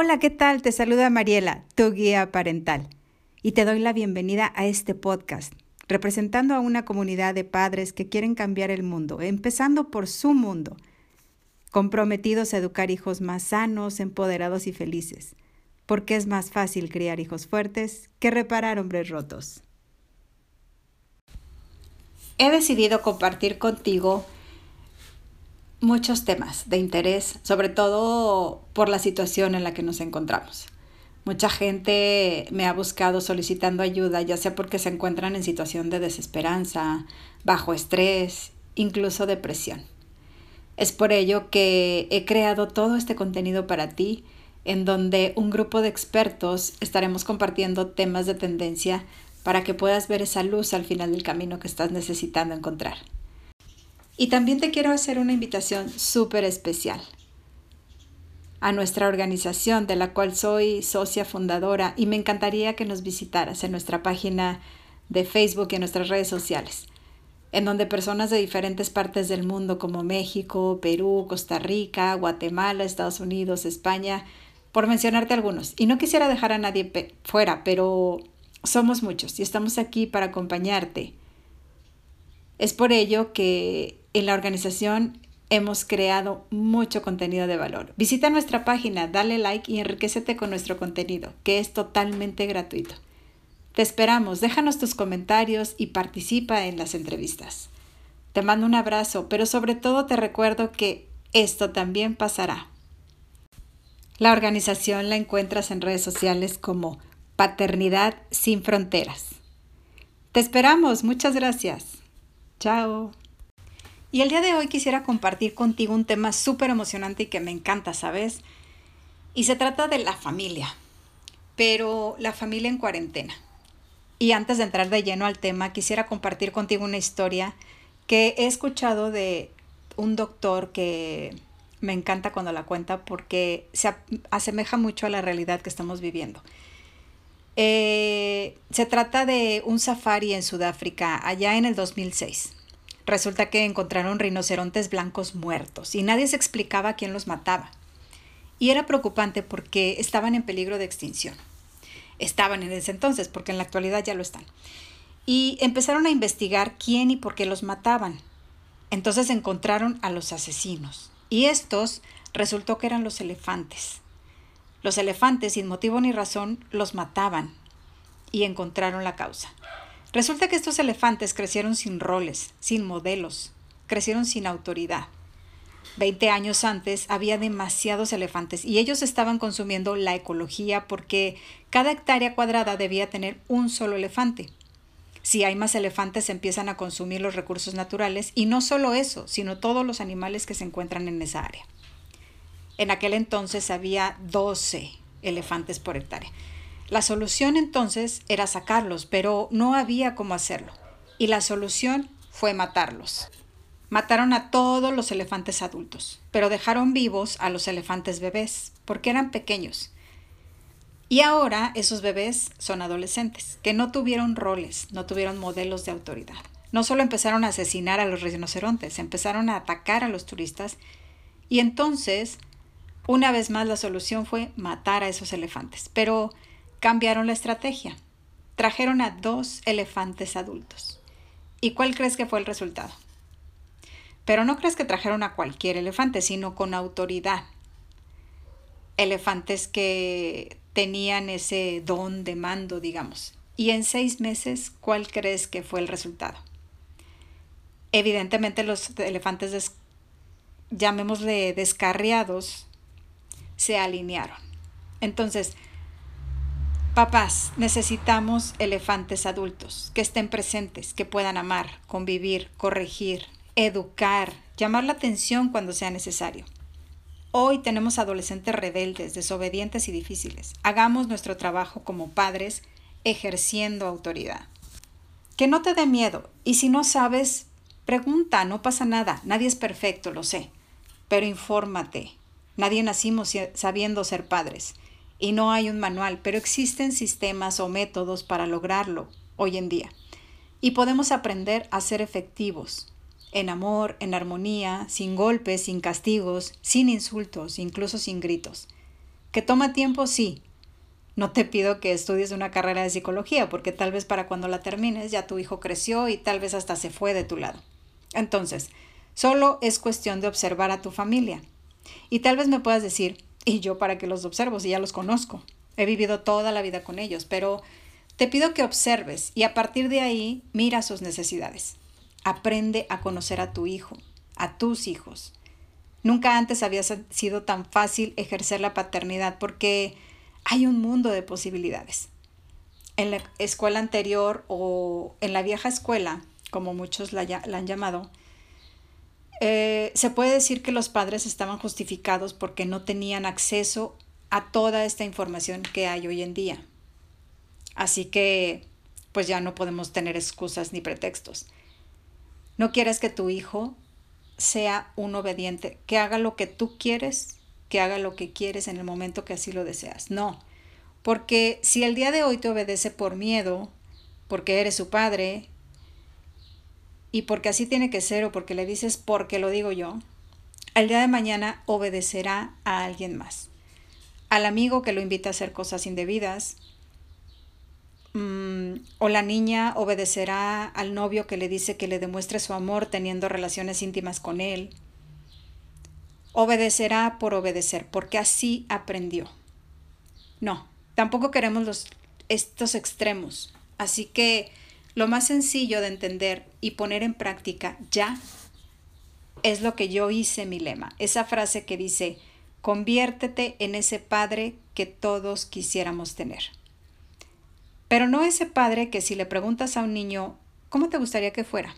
Hola, ¿qué tal? Te saluda Mariela, tu guía parental, y te doy la bienvenida a este podcast, representando a una comunidad de padres que quieren cambiar el mundo, empezando por su mundo, comprometidos a educar hijos más sanos, empoderados y felices, porque es más fácil criar hijos fuertes que reparar hombres rotos. He decidido compartir contigo muchos temas de interés, sobre todo por la situación en la que nos encontramos. Mucha gente me ha buscado solicitando ayuda, ya sea porque se encuentran en situación de desesperanza, bajo estrés, incluso depresión. Es por ello que he creado todo este contenido para ti, en donde un grupo de expertos estaremos compartiendo temas de tendencia para que puedas ver esa luz al final del camino que estás necesitando encontrar. Y también te quiero hacer una invitación súper especial a nuestra organización de la cual soy socia fundadora y me encantaría que nos visitaras en nuestra página de Facebook y en nuestras redes sociales, en donde personas de diferentes partes del mundo como México, Perú, Costa Rica, Guatemala, Estados Unidos, España, por mencionarte algunos. Y no quisiera dejar a nadie fuera, pero somos muchos y estamos aquí para acompañarte. Es por ello que en la organización hemos creado mucho contenido de valor. Visita nuestra página, dale like y enriquecete con nuestro contenido, que es totalmente gratuito. Te esperamos, déjanos tus comentarios y participa en las entrevistas. Te mando un abrazo, pero sobre todo te recuerdo que esto también pasará. La organización la encuentras en redes sociales como Paternidad sin Fronteras. Te esperamos, muchas gracias. Chao. Y el día de hoy quisiera compartir contigo un tema súper emocionante y que me encanta, ¿sabes? Y se trata de la familia, pero la familia en cuarentena. Y antes de entrar de lleno al tema, quisiera compartir contigo una historia que he escuchado de un doctor que me encanta cuando la cuenta porque se asemeja mucho a la realidad que estamos viviendo. Eh, se trata de un safari en Sudáfrica allá en el 2006 resulta que encontraron rinocerontes blancos muertos y nadie se explicaba quién los mataba. Y era preocupante porque estaban en peligro de extinción. Estaban en ese entonces, porque en la actualidad ya lo están. Y empezaron a investigar quién y por qué los mataban. Entonces encontraron a los asesinos. Y estos resultó que eran los elefantes. Los elefantes, sin motivo ni razón, los mataban. Y encontraron la causa. Resulta que estos elefantes crecieron sin roles, sin modelos, crecieron sin autoridad. Veinte años antes había demasiados elefantes y ellos estaban consumiendo la ecología porque cada hectárea cuadrada debía tener un solo elefante. Si hay más elefantes empiezan a consumir los recursos naturales y no solo eso, sino todos los animales que se encuentran en esa área. En aquel entonces había 12 elefantes por hectárea. La solución entonces era sacarlos, pero no había cómo hacerlo. Y la solución fue matarlos. Mataron a todos los elefantes adultos, pero dejaron vivos a los elefantes bebés, porque eran pequeños. Y ahora esos bebés son adolescentes, que no tuvieron roles, no tuvieron modelos de autoridad. No solo empezaron a asesinar a los rinocerontes, empezaron a atacar a los turistas. Y entonces, una vez más, la solución fue matar a esos elefantes. Pero cambiaron la estrategia. Trajeron a dos elefantes adultos. ¿Y cuál crees que fue el resultado? Pero no crees que trajeron a cualquier elefante, sino con autoridad. Elefantes que tenían ese don de mando, digamos. Y en seis meses, ¿cuál crees que fue el resultado? Evidentemente los elefantes, llamémosle descarriados, se alinearon. Entonces, Papás, necesitamos elefantes adultos que estén presentes, que puedan amar, convivir, corregir, educar, llamar la atención cuando sea necesario. Hoy tenemos adolescentes rebeldes, desobedientes y difíciles. Hagamos nuestro trabajo como padres ejerciendo autoridad. Que no te dé miedo y si no sabes, pregunta, no pasa nada, nadie es perfecto, lo sé, pero infórmate. Nadie nacimos sabiendo ser padres y no hay un manual, pero existen sistemas o métodos para lograrlo hoy en día. Y podemos aprender a ser efectivos, en amor, en armonía, sin golpes, sin castigos, sin insultos, incluso sin gritos. ¿Que toma tiempo? Sí. No te pido que estudies una carrera de psicología, porque tal vez para cuando la termines ya tu hijo creció y tal vez hasta se fue de tu lado. Entonces, solo es cuestión de observar a tu familia. Y tal vez me puedas decir, ¿y yo para qué los observo si ya los conozco? He vivido toda la vida con ellos, pero te pido que observes y a partir de ahí mira sus necesidades. Aprende a conocer a tu hijo, a tus hijos. Nunca antes había sido tan fácil ejercer la paternidad porque hay un mundo de posibilidades. En la escuela anterior o en la vieja escuela, como muchos la, han llamado, eh, se puede decir que los padres estaban justificados porque no tenían acceso a toda esta información que hay hoy en día. Así que, pues ya no podemos tener excusas ni pretextos. No quieres que tu hijo sea un obediente, que haga lo que tú quieres que haga lo que quieres en el momento que así lo deseas. No, porque si el día de hoy te obedece por miedo, porque eres su padre, y porque así tiene que ser o porque le dices porque lo digo yo, el día de mañana obedecerá a alguien más. Al amigo que lo invita a hacer cosas indebidas, mm, o la niña obedecerá al novio que le dice que le demuestre su amor teniendo relaciones íntimas con él, obedecerá por obedecer, porque así aprendió. No, tampoco queremos los, estos extremos. Así que lo más sencillo de entender y poner en práctica ya es lo que yo hice mi lema. Esa frase que dice, conviértete en ese padre que todos quisiéramos tener. Pero no ese padre que si le preguntas a un niño, ¿cómo te gustaría que fuera?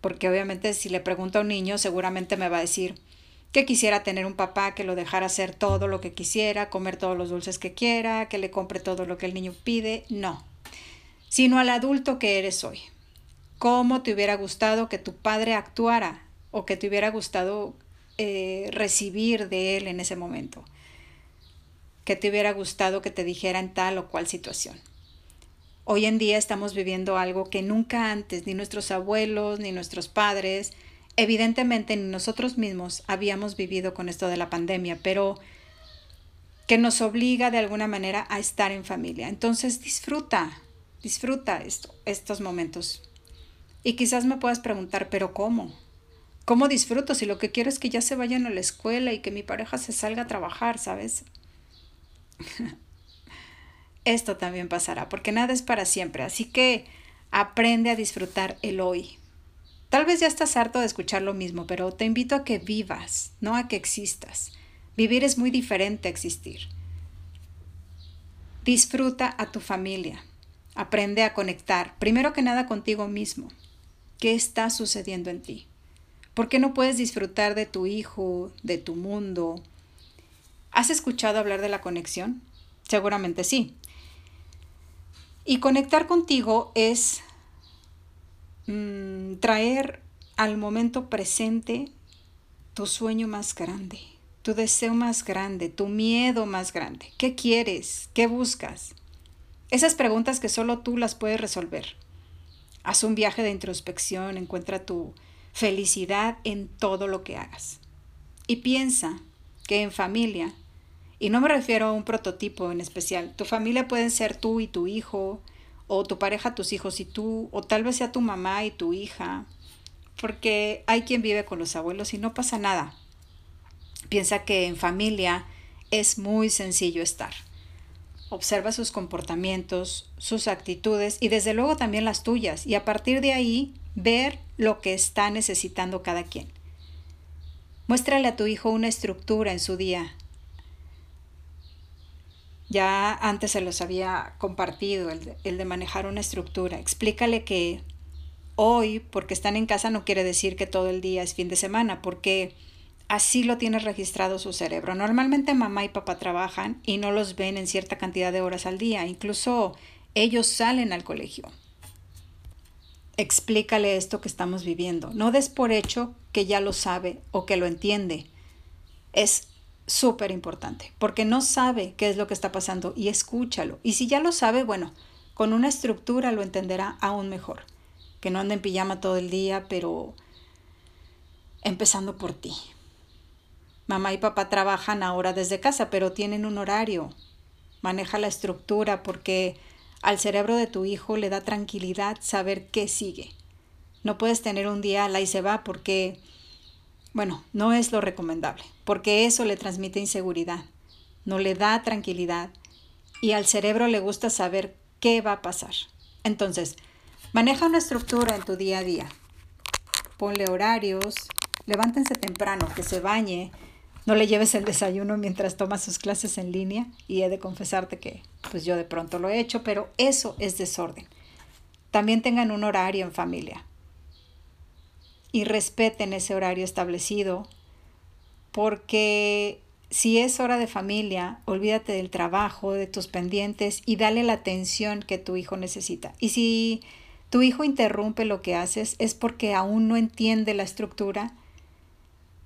porque obviamente si le pregunto a un niño seguramente me va a decir que quisiera tener un papá que lo dejara hacer todo lo que quisiera, comer todos los dulces que quiera, que le compre todo lo que el niño pide, no, sino al adulto que eres hoy. ¿Cómo te hubiera gustado que tu padre actuara o que te hubiera gustado eh, recibir de él en ese momento? Que te hubiera gustado que te dijera en tal o cual situación. Hoy en día estamos viviendo algo que nunca antes ni nuestros abuelos ni nuestros padres, evidentemente ni nosotros mismos habíamos vivido con esto de la pandemia, pero que nos obliga de alguna manera a estar en familia. Entonces disfruta, disfruta esto, estos momentos. Y quizás me puedas preguntar, pero ¿cómo? ¿Cómo disfruto si lo que quiero es que ya se vayan a la escuela y que mi pareja se salga a trabajar, ¿sabes? esto también pasará, porque nada es para siempre. Así que aprende a disfrutar el hoy. Tal vez ya estás harto de escuchar lo mismo, pero te invito a que vivas, no a que existas. Vivir es muy diferente a existir. Disfruta a tu familia. Aprende a conectar, primero que nada contigo mismo. ¿Qué está sucediendo en ti? ¿Por qué no puedes disfrutar de tu hijo, de tu mundo? ¿Has escuchado hablar de la conexión? Seguramente sí. Y conectar contigo es mm, traer al momento presente tu sueño más grande, tu deseo más grande, tu miedo más grande. ¿Qué quieres? ¿Qué buscas? Esas preguntas que solo tú las puedes resolver. Haz un viaje de introspección, encuentra tu felicidad en todo lo que hagas. Y piensa que en familia y no me refiero a un prototipo en especial. Tu familia pueden ser tú y tu hijo, o tu pareja, tus hijos y tú, o tal vez sea tu mamá y tu hija, porque hay quien vive con los abuelos y no pasa nada. Piensa que en familia es muy sencillo estar. Observa sus comportamientos, sus actitudes y desde luego también las tuyas y a partir de ahí ver lo que está necesitando cada quien. Muéstrale a tu hijo una estructura en su día, ya antes se los había compartido, el de, el de, manejar una estructura. Explícale que hoy, porque están en casa, no quiere decir que todo el día es fin de semana, porque así lo tiene registrado su cerebro. Normalmente mamá y papá trabajan y no los ven en cierta cantidad de horas al día. Incluso ellos salen al colegio. Explícale esto que estamos viviendo. No des por hecho que ya lo sabe o que lo entiende. Es súper importante, porque no sabe qué es lo que está pasando y escúchalo. Y si ya lo sabe, bueno, con una estructura lo entenderá aún mejor. Que no ande en pijama todo el día, pero empezando por ti. Mamá y papá trabajan ahora desde casa, pero tienen un horario. Maneja la estructura porque al cerebro de tu hijo le da tranquilidad saber qué sigue. No puedes tener un día la y se va porque, bueno, no es lo recomendable, porque eso le transmite inseguridad, no le da tranquilidad y al cerebro le gusta saber qué va a pasar. Entonces, maneja una estructura en tu día a día. Ponle horarios, levántense temprano, que se bañe, no le lleves el desayuno mientras tomas sus clases en línea y he de confesarte que pues yo de pronto lo he hecho, pero eso es desorden. También tengan un horario en familia y respeten ese horario establecido porque si es hora de familia, olvídate del trabajo, de tus pendientes y dale la atención que tu hijo necesita. Y si tu hijo interrumpe lo que haces es porque aún no entiende la estructura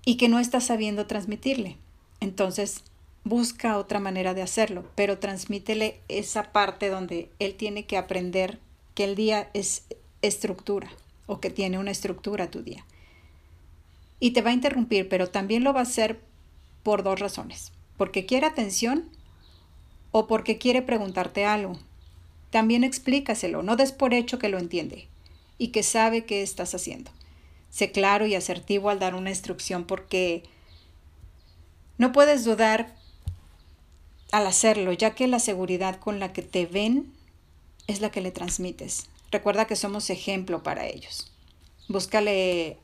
y que no estás sabiendo transmitirle. Entonces, busca otra manera de hacerlo, pero transmítele esa parte donde él tiene que aprender que el día es estructura o que tiene una estructura tu día. Y te va a interrumpir, pero también lo va a hacer por dos razones. Porque quiere atención o porque quiere preguntarte algo. También explícaselo, no des por hecho que lo entiende y que sabe qué estás haciendo. Sé claro y asertivo al dar una instrucción porque no puedes dudar al hacerlo, ya que la seguridad con la que te ven es la que le transmites. Recuerda que somos ejemplo para ellos. Búscale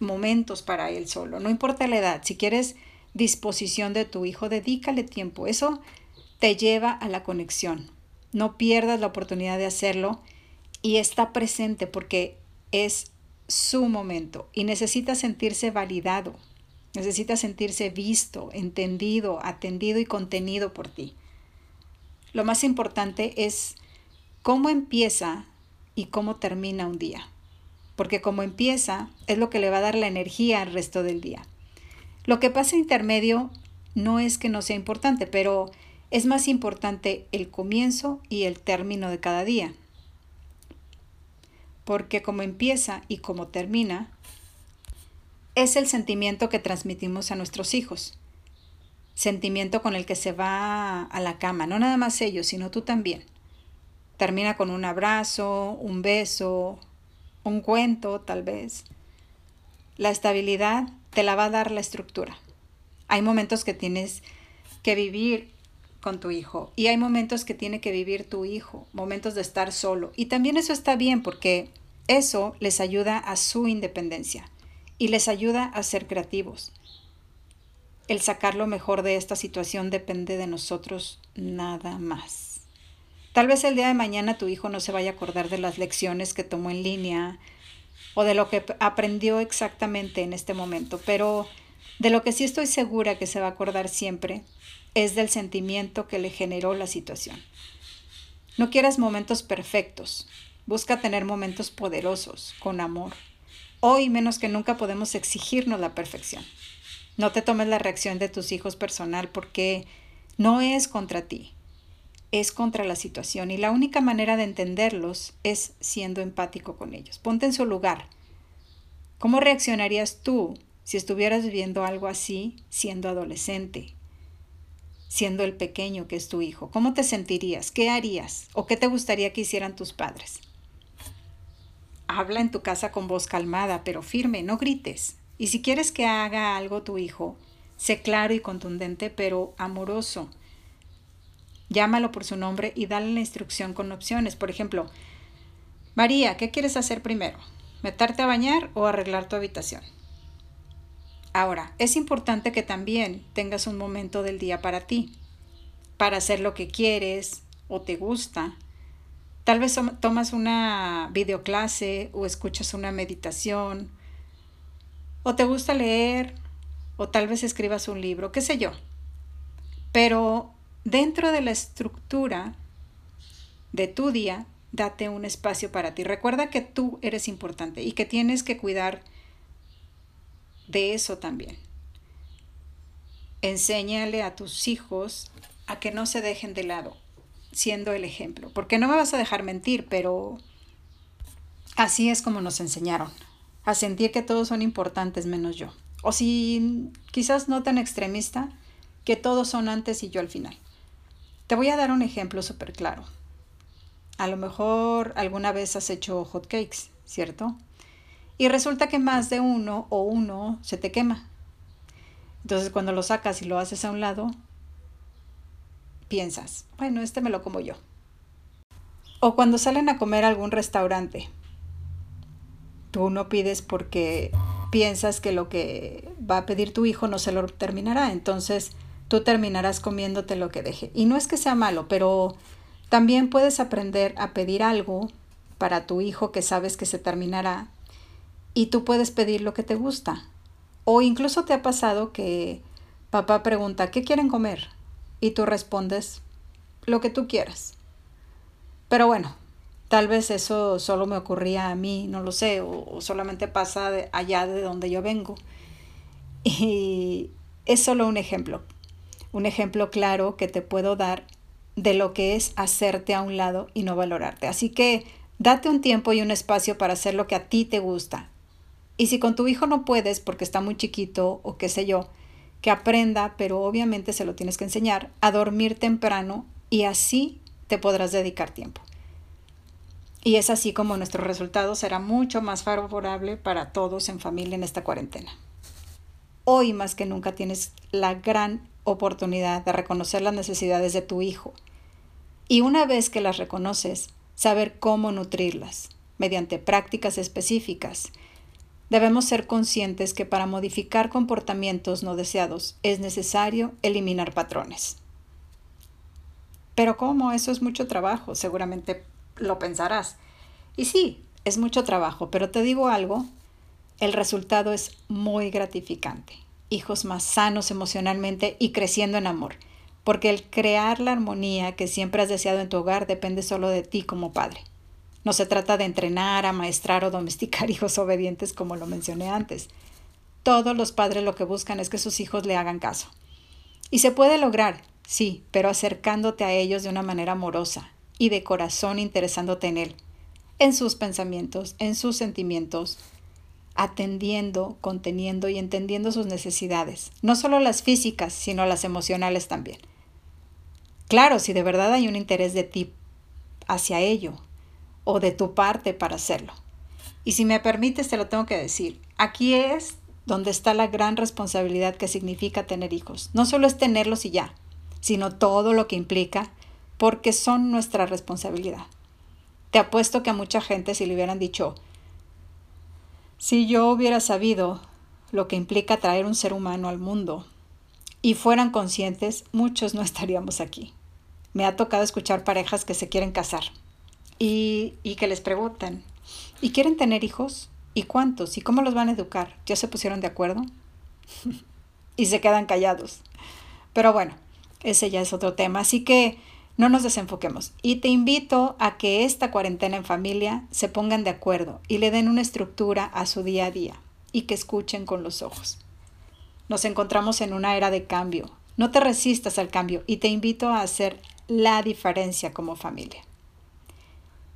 momentos para él solo, no importa la edad. Si quieres disposición de tu hijo, dedícale tiempo. Eso te lleva a la conexión. No pierdas la oportunidad de hacerlo y está presente porque es su momento y necesita sentirse validado, necesita sentirse visto, entendido, atendido y contenido por ti. Lo más importante es cómo empieza y cómo termina un día, porque como empieza es lo que le va a dar la energía al resto del día. Lo que pasa intermedio no es que no sea importante, pero es más importante el comienzo y el término de cada día porque como empieza y como termina, es el sentimiento que transmitimos a nuestros hijos. Sentimiento con el que se va a la cama, no nada más ellos, sino tú también. Termina con un abrazo, un beso, un cuento tal vez. La estabilidad te la va a dar la estructura. Hay momentos que tienes que vivir con tu hijo. Y hay momentos que tiene que vivir tu hijo, momentos de estar solo. Y también eso está bien porque eso les ayuda a su independencia y les ayuda a ser creativos. El sacar lo mejor de esta situación depende de nosotros nada más. Tal vez el día de mañana tu hijo no se vaya a acordar de las lecciones que tomó en línea o de lo que aprendió exactamente en este momento, pero de lo que sí estoy segura que se va a acordar siempre es del sentimiento que le generó la situación. No quieras momentos perfectos, busca tener momentos poderosos, con amor. Hoy menos que nunca podemos exigirnos la perfección. No te tomes la reacción de tus hijos personal porque no es contra ti, es contra la situación y la única manera de entenderlos es siendo empático con ellos. Ponte en su lugar. ¿Cómo reaccionarías tú si estuvieras viviendo algo así siendo adolescente, siendo el pequeño que es tu hijo? ¿Cómo te sentirías? ¿Qué harías? ¿O qué te gustaría que hicieran tus padres? Habla en tu casa con voz calmada, pero firme, no grites. Y si quieres que haga algo tu hijo, sé claro y contundente, pero amoroso. Llámalo por su nombre y dale la instrucción con opciones. Por ejemplo, María, ¿qué quieres hacer primero? ¿Meterte a bañar o arreglar tu habitación? Ahora, es importante que también tengas un momento del día para ti, para hacer lo que quieres o te gusta. Tal vez tomas una videoclase o escuchas una meditación, o te gusta leer, o tal vez escribas un libro, qué sé yo. Pero dentro de la estructura de tu día, date un espacio para ti. Recuerda que tú eres importante y que tienes que cuidar de eso también. Enséñale a tus hijos a que no se dejen de lado, siendo el ejemplo. Porque no me vas a dejar mentir, pero así es como nos enseñaron, a sentir que todos son importantes menos yo. O si quizás no tan extremista, que todos son antes y yo al final. Te voy a dar un ejemplo súper claro. A lo mejor alguna vez has hecho hot cakes, ¿cierto? Y resulta que más de uno o uno se te quema. Entonces cuando lo sacas y lo haces a un lado, piensas, bueno, este me lo como yo. O cuando salen a comer a algún restaurante, tú no pides porque piensas que lo que va a pedir tu hijo no se lo terminará, entonces tú terminarás comiéndote lo que deje. Y no es que sea malo, pero también puedes aprender a pedir algo para tu hijo que sabes que se terminará y tú puedes pedir lo que te gusta. O incluso te ha pasado que papá pregunta, ¿qué quieren comer? Y tú respondes, lo que tú quieras. Pero bueno, tal vez eso solo me ocurría a mí, no lo sé, o, solamente pasa allá de donde yo vengo. Y es solo un ejemplo, un ejemplo claro que te puedo dar de lo que es hacerte a un lado y no valorarte. Así que date un tiempo y un espacio para hacer lo que a ti te gusta. Y si con tu hijo no puedes porque está muy chiquito o qué sé yo, que aprenda, pero obviamente se lo tienes que enseñar, a dormir temprano y así te podrás dedicar tiempo. Y es así como nuestro resultado será mucho más favorable para todos en familia en esta cuarentena. Hoy más que nunca tienes la gran oportunidad de reconocer las necesidades de tu hijo y una vez que las reconoces, saber cómo nutrirlas mediante prácticas específicas. Debemos ser conscientes que para modificar comportamientos no deseados es necesario eliminar patrones. Pero ¿cómo? Eso es mucho trabajo, seguramente lo pensarás. Y sí, es mucho trabajo, pero te digo algo, el resultado es muy gratificante. Hijos más sanos emocionalmente y creciendo en amor, porque el crear la armonía que siempre has deseado en tu hogar depende solo de ti como padre. No se trata de entrenar, amaestrar o domesticar hijos obedientes como lo mencioné antes. Todos los padres lo que buscan es que sus hijos le hagan caso. Y se puede lograr, Sí, pero acercándote a ellos de una manera amorosa y de corazón interesándote en Él, en sus pensamientos, en sus sentimientos, atendiendo, conteniendo y entendiendo sus necesidades, no solo las físicas, sino las emocionales también. Claro, si de verdad hay un interés de ti hacia ello o de tu parte para hacerlo. Y si me permites, te lo tengo que decir, aquí es donde está la gran responsabilidad que significa tener hijos. No solo es tenerlos y ya, sino todo lo que implica, porque son nuestra responsabilidad. Te apuesto que a mucha gente si le hubieran dicho, si yo hubiera sabido lo que implica traer un ser humano al mundo y fueran conscientes, muchos no estaríamos aquí. Me ha tocado escuchar parejas que se quieren casar y, y que les preguntan, ¿y quieren tener hijos? ¿Y cuántos? ¿Y cómo los van a educar? ¿Ya se pusieron de acuerdo? y se quedan callados. Pero bueno, ese ya es otro tema. Así que no nos desenfoquemos. Y te invito a que esta cuarentena en familia se pongan de acuerdo y le den una estructura a su día a día y que escuchen con los ojos. Nos encontramos en una era de cambio. No te resistas al cambio y te invito a hacer la diferencia como familia.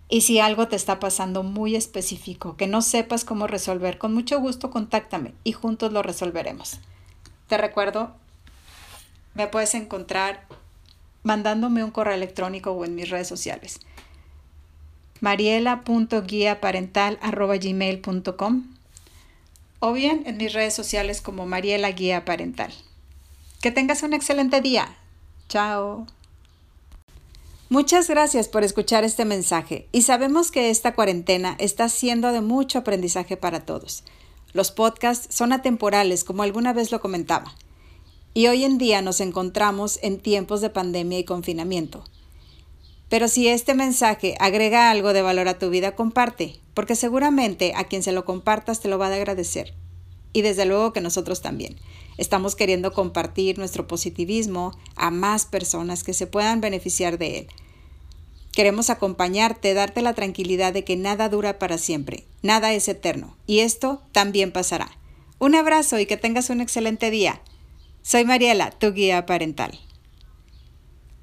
Y si algo te está pasando muy específico que no sepas cómo resolver, con mucho gusto contáctame y juntos lo resolveremos. Te recuerdo me puedes encontrar mandándome un correo electrónico o en mis redes sociales. mariela.guiaparental.gmail.com o bien en mis redes sociales como Mariela Guía Parental. Que tengas un excelente día. Chao. Muchas gracias por escuchar este mensaje y sabemos que esta cuarentena está siendo de mucho aprendizaje para todos. Los podcasts son atemporales, como alguna vez lo comentaba y hoy en día nos encontramos en tiempos de pandemia y confinamiento. Pero si este mensaje agrega algo de valor a tu vida, comparte, porque seguramente a quien se lo compartas te lo va a agradecer. Y desde luego que nosotros también. Estamos queriendo compartir nuestro positivismo a más personas que se puedan beneficiar de él. Queremos acompañarte, darte la tranquilidad de que nada dura para siempre, nada es eterno, y esto también pasará. Un abrazo y que tengas un excelente día. Soy Mariela, tu guía parental.